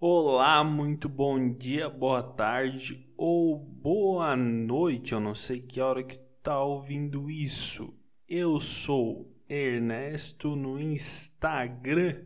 Olá, muito bom dia, boa tarde ou boa noite. Eu não sei que hora que tá ouvindo isso. Eu sou Ernesto no Instagram,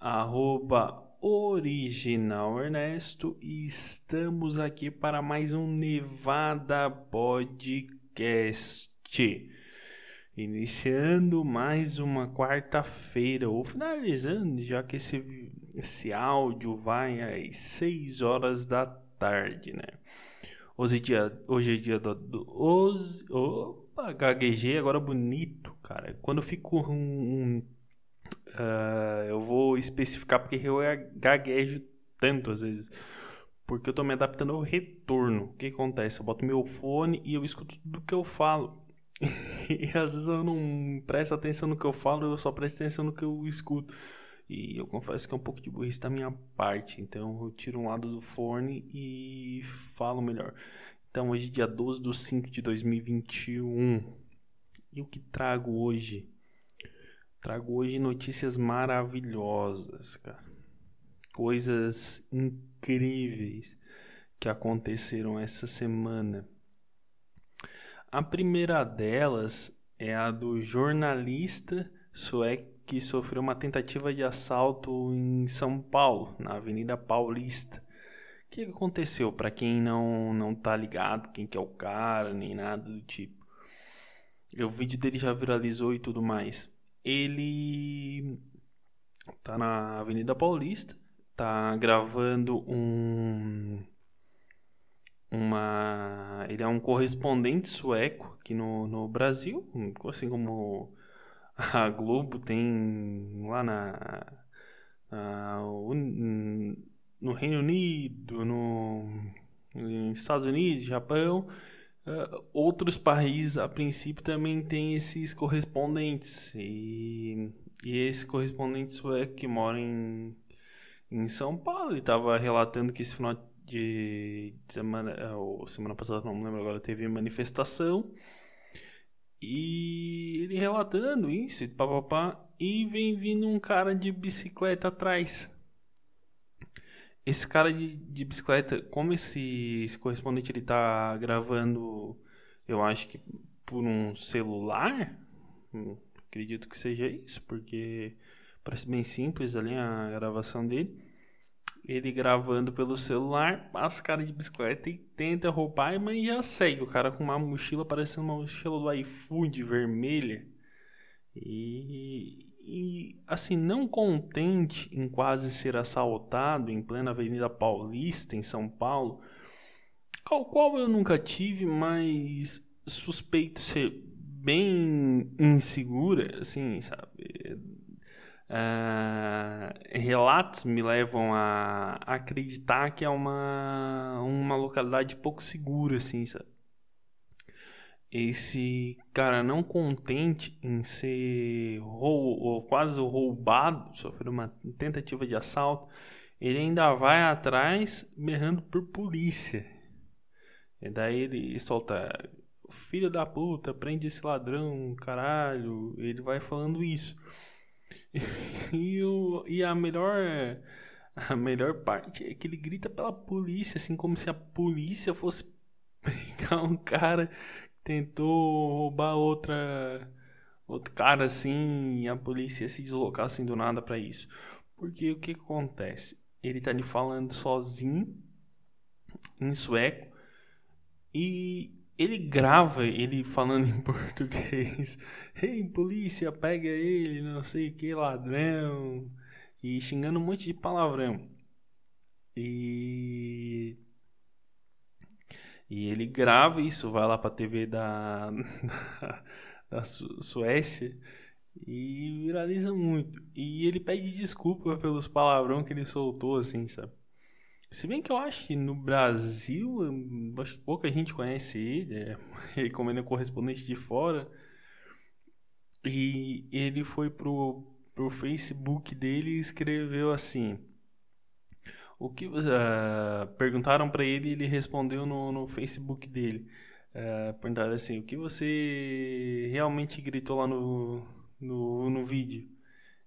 arroba original Ernesto e estamos aqui para mais um Nevada Podcast. Iniciando mais uma quarta-feira, ou finalizando, já que esse, esse áudio vai às 6 horas da tarde, né? Hoje é dia, hoje é dia do. hoje, opa, gaguejei agora bonito, cara. Quando eu fico. Um, uh, eu vou especificar porque eu gaguejo tanto às vezes. Porque eu tô me adaptando ao retorno. O que acontece? Eu boto meu fone e eu escuto tudo que eu falo. e às vezes eu não presto atenção no que eu falo, eu só presto atenção no que eu escuto. E eu confesso que é um pouco de burrice da minha parte. Então eu tiro um lado do fone e falo melhor. Então hoje, dia 12 de 5 de 2021. E o que trago hoje? Trago hoje notícias maravilhosas, cara. Coisas incríveis que aconteceram essa semana. A primeira delas é a do jornalista sueco que sofreu uma tentativa de assalto em São Paulo, na Avenida Paulista. O que aconteceu? Para quem não não tá ligado, quem que é o cara, nem nada do tipo. O vídeo dele já viralizou e tudo mais. Ele tá na Avenida Paulista, tá gravando um uma ele é um correspondente sueco aqui no, no Brasil, assim como a Globo tem lá na, na no Reino Unido, no nos Estados Unidos, Japão, uh, outros países a princípio também tem esses correspondentes e, e esse correspondente sueco que mora em, em São Paulo, ele estava relatando que esse final de semana, é, ou semana passada, não me lembro agora, teve manifestação. E ele relatando isso, papapá, e vem vindo um cara de bicicleta atrás. Esse cara de, de bicicleta, como esse, esse correspondente ele tá gravando, eu acho que por um celular, hum, acredito que seja isso, porque parece bem simples ali a gravação dele ele gravando pelo celular, passa cara de bicicleta e tenta roubar, mas já segue. O cara com uma mochila parecendo uma mochila do iFood vermelha. E, e assim, não contente em quase ser assaltado em plena Avenida Paulista, em São Paulo, ao qual eu nunca tive, mas suspeito ser bem insegura, assim, sabe? Uh, relatos me levam a acreditar que é uma, uma localidade pouco segura, assim, sabe? Esse cara não contente em ser rou quase roubado, sofreu uma tentativa de assalto, ele ainda vai atrás berrando por polícia. E daí ele solta, filho da puta, prende esse ladrão, caralho. Ele vai falando isso. e, o, e a melhor a melhor parte é que ele grita pela polícia, assim como se a polícia fosse pegar um cara que tentou roubar outra outro cara assim e a polícia se deslocar assim do nada para isso. Porque o que, acontece? Ele tá ali falando sozinho em sueco e ele grava ele falando em português. Ei, polícia, pega ele, não sei que, ladrão. E xingando um monte de palavrão. E. E ele grava isso, vai lá pra TV da, da, da Suécia e viraliza muito. E ele pede desculpa pelos palavrão que ele soltou, assim, sabe? Se bem que eu acho que no Brasil, acho que pouca gente conhece ele, é, como ele é correspondente de fora. E ele foi pro, pro Facebook dele e escreveu assim: o que uh, perguntaram para ele, ele respondeu no, no Facebook dele. Uh, perguntaram assim: o que você realmente gritou lá no, no, no vídeo?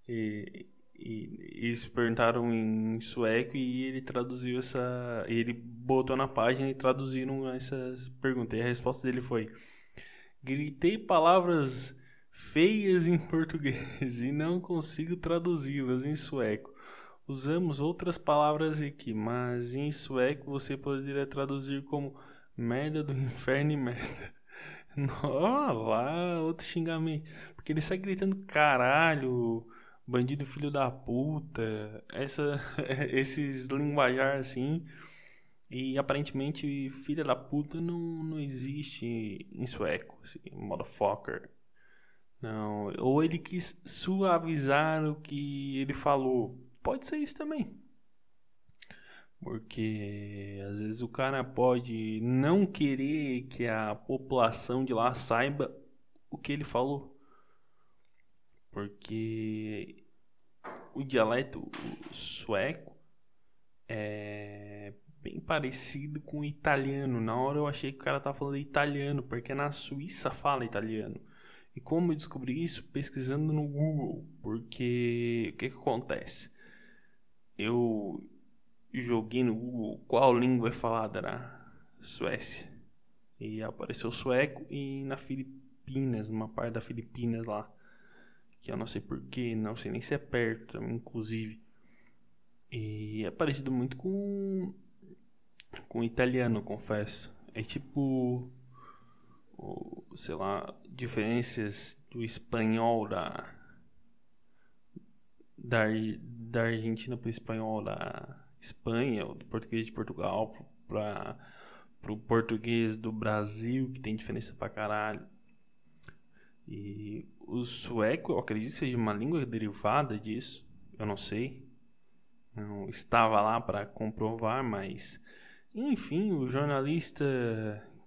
E, E eles perguntaram em sueco e ele traduziu essa. Ele botou na página e traduziram essas perguntas. E a resposta dele foi: Gritei palavras feias em português e não consigo traduzi-las em sueco. Usamos outras palavras aqui, mas em sueco você poderia traduzir como merda do inferno e merda. Ó, lá, outro xingamento. Porque ele sai gritando caralho, bandido filho da puta, essa, esses linguajar assim. E aparentemente filha da puta não, não existe em sueco, assim, motherfucker. Não, ou ele quis suavizar o que ele falou. Pode ser isso também. Porque às vezes o cara pode não querer que a população de lá saiba o que ele falou. Porque o dialeto sueco é bem parecido com o italiano. Na hora eu achei que o cara tava falando italiano, porque na Suíça fala italiano. E como eu descobri isso? Pesquisando no Google. Porque o que, que acontece? Eu joguei no Google qual língua é falada na Suécia. E apareceu sueco e na Filipinas, uma parte da Filipinas lá. Que eu não sei porquê, não sei nem se é perto, inclusive. E é parecido muito com com italiano, confesso. É tipo sei lá, diferenças do espanhol da da, da Argentina para o espanhol da Espanha, ou do português de Portugal para o português do Brasil, que tem diferença pra caralho. E o sueco, eu acredito que seja uma língua derivada disso, eu não sei. Não estava lá para comprovar, mas enfim, o jornalista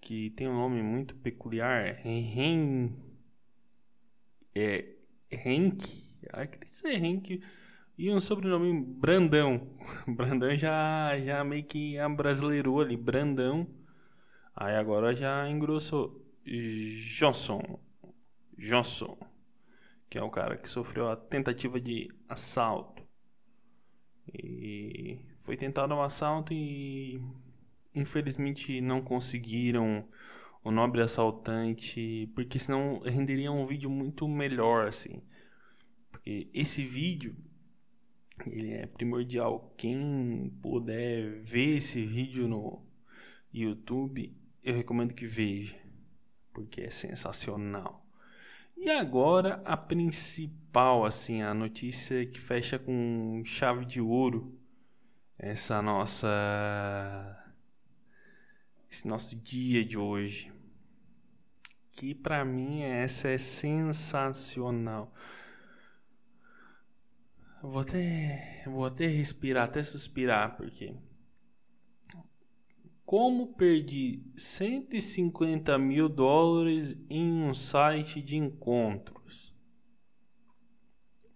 que tem um nome muito peculiar, Hen é Henk, acredito ser Henk e um sobrenome Brandão. Brandão já, já meio que abrasileirou ali, Brandão. Aí agora já engrossou. Johnson. Johnson. Que é o cara que sofreu a tentativa de assalto. E foi tentado um assalto e infelizmente não conseguiram o nobre assaltante, porque senão renderia um vídeo muito melhor assim. Porque esse vídeo ele é primordial. Quem puder ver esse vídeo no YouTube, eu recomendo que veja, porque é sensacional. E agora a principal, assim, a notícia que fecha com chave de ouro essa nossa esse nosso dia de hoje. Que para mim essa é sensacional. Vou até, vou até respirar, até suspirar, porque. Como perdi 150 mil dólares em um site de encontros?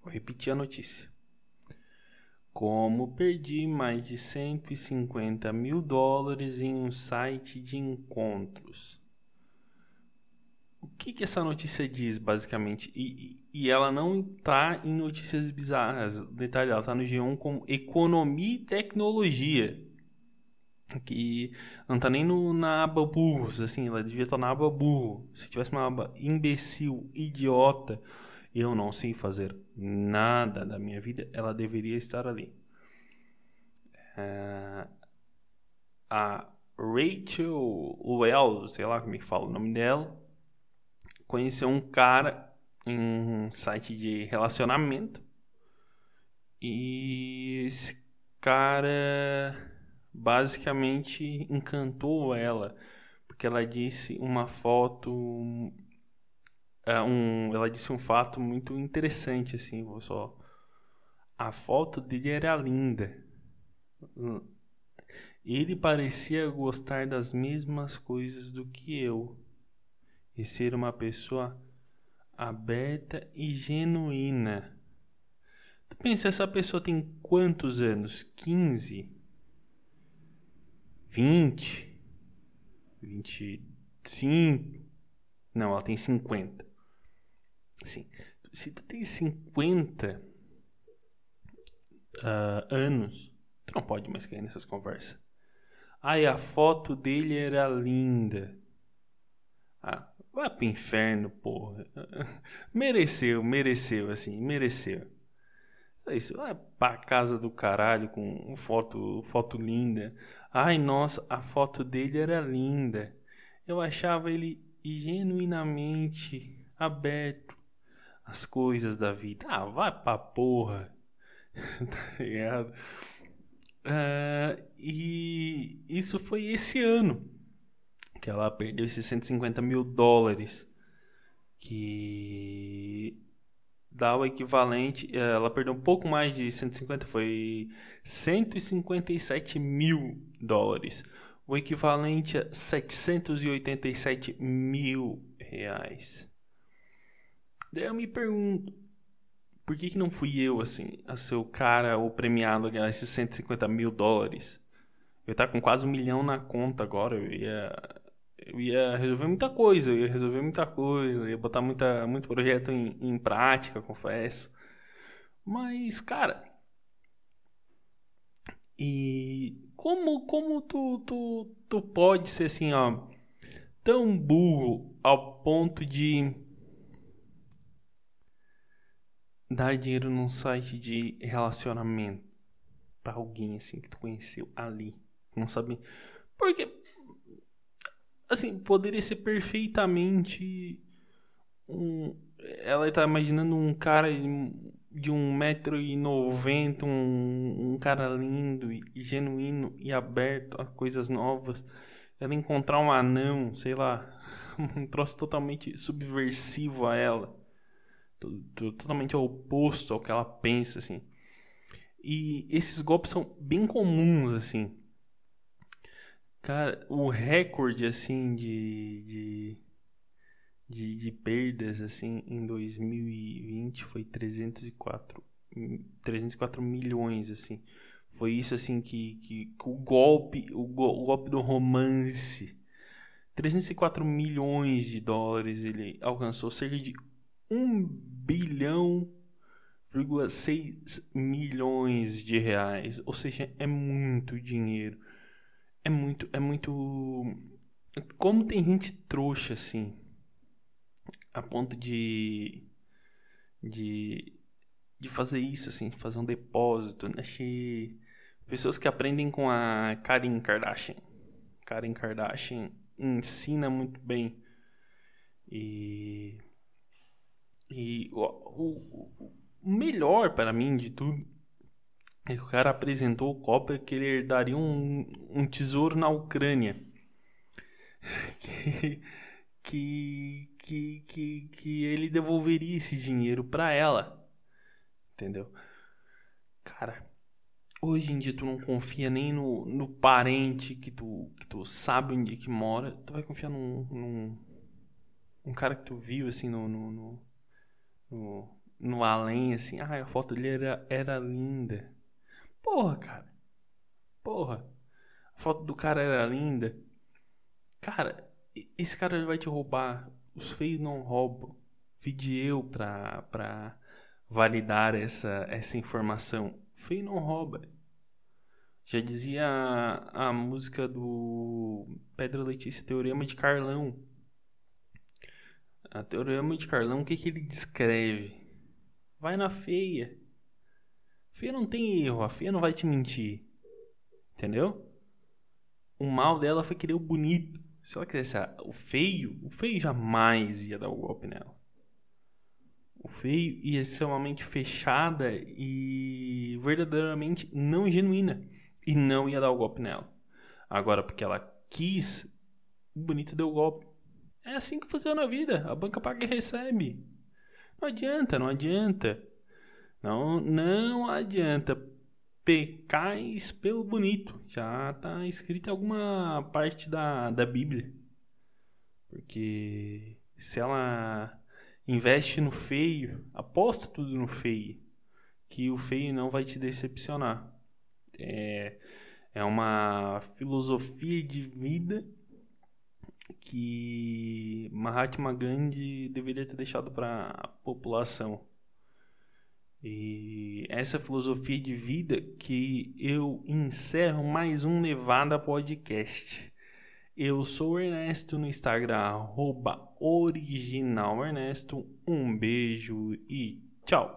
Vou repetir a notícia. Como perdi mais de 150 mil dólares em um site de encontros? O que, que essa notícia diz, basicamente? E, e ela não está em notícias bizarras. Detalhe, ela está no G1 como economia e tecnologia. Que não está nem no, na aba burros, assim, ela devia estar tá na aba burro. Se tivesse uma aba imbecil, idiota, eu não sei fazer nada da minha vida, ela deveria estar ali. É, a Rachel Wells, sei lá como é que fala o nome dela, conheceu um cara em um site de relacionamento. E esse cara basicamente encantou ela, porque ela disse uma foto é, um, ela disse um fato muito interessante assim, vou só a foto dele era linda. Ele parecia gostar das mesmas coisas do que eu e ser uma pessoa aberta e genuína. Tu pensa, essa pessoa tem quantos anos? 15? 20? 25? Não, ela tem 50. Assim, se tu tem 50, uh, anos, tu não pode mais cair nessas conversas. Ai, a foto dele era linda. Ah, vai pro inferno, porra. mereceu, mereceu, assim, mereceu. É isso, vai pra casa do caralho com foto, foto linda. Ai, nossa, a foto dele era linda. Eu achava ele genuinamente aberto às coisas da vida. Ah, vai pra porra. tá ligado? Uh, e isso foi esse ano que ela perdeu esses 150 mil dólares que dá o equivalente eh, ela perdeu um pouco mais de 150 foi 157 mil dólares o equivalente a 787 mil reais daí eu me pergunto por que, que não fui eu, assim, a ser o cara, o premiado a ganhar esses 150 mil dólares? Eu tá com quase um milhão na conta agora, eu ia, eu ia resolver muita coisa, eu ia resolver muita coisa, eu ia botar muita, muito projeto em, em prática, confesso. Mas, cara, e como, como tu, tu, tu pode ser assim, ó, tão burro ao ponto de dar dinheiro num site de relacionamento para alguém assim que tu conheceu ali. Não sabe. Porque assim, poderia ser perfeitamente um ela tá imaginando um cara de um metro e noventa, um, um cara lindo e genuíno e aberto a coisas novas. Ela encontrar um anão, sei lá, um troço totalmente subversivo a ela totalmente oposto ao que ela pensa, assim. E esses golpes são bem comuns, assim. Cara, o recorde, assim, de, de, de, de perdas, assim, em 2020 foi 304, 304 milhões, assim. Foi isso, assim, que, que, que o golpe, o, go, o golpe do romance... 304 milhões de dólares ele alcançou cerca de 1 bilhão, 6 milhões de reais. Ou seja, é muito dinheiro. É muito, é muito. Como tem gente trouxa assim, a ponto de. de. de fazer isso, assim, fazer um depósito. Né? Pessoas que aprendem com a Karen Kardashian. Karen Kardashian ensina muito bem. E e o, o, o melhor para mim de tudo é que o cara apresentou o Copa que ele herdaria um, um tesouro na Ucrânia. que, que, que, que, que ele devolveria esse dinheiro para ela. Entendeu? Cara, hoje em dia tu não confia nem no, no parente que tu, que tu sabe onde que mora. Tu vai confiar num, num um cara que tu viu assim no, no, no no, no além, assim, ah, a foto dele era, era linda. Porra, cara. Porra. A foto do cara era linda. Cara, esse cara vai te roubar. Os feios não roubam. Vide eu pra, pra validar essa, essa informação. Feio não rouba. Já dizia a, a música do Pedro Letícia Teorema de Carlão. A Teorema de Carlão, o que, que ele descreve? Vai na feia. Feia não tem erro, a feia não vai te mentir. Entendeu? O mal dela foi querer o bonito. Se ela quisesse o feio, o feio jamais ia dar o golpe nela. O feio ia ser uma mente fechada e verdadeiramente não genuína. E não ia dar o golpe nela. Agora, porque ela quis, o bonito deu o golpe. É assim que funciona a vida. A banca paga e recebe. Não adianta, não adianta. Não, não adianta. Pecais pelo bonito. Já está escrito em alguma parte da, da Bíblia. Porque se ela investe no feio, aposta tudo no feio, que o feio não vai te decepcionar. É, é uma filosofia de vida que Mahatma Gandhi deveria ter deixado para a população. E essa filosofia de vida que eu encerro mais um Nevada Podcast. Eu sou o Ernesto no Instagram, arroba original Ernesto. Um beijo e tchau!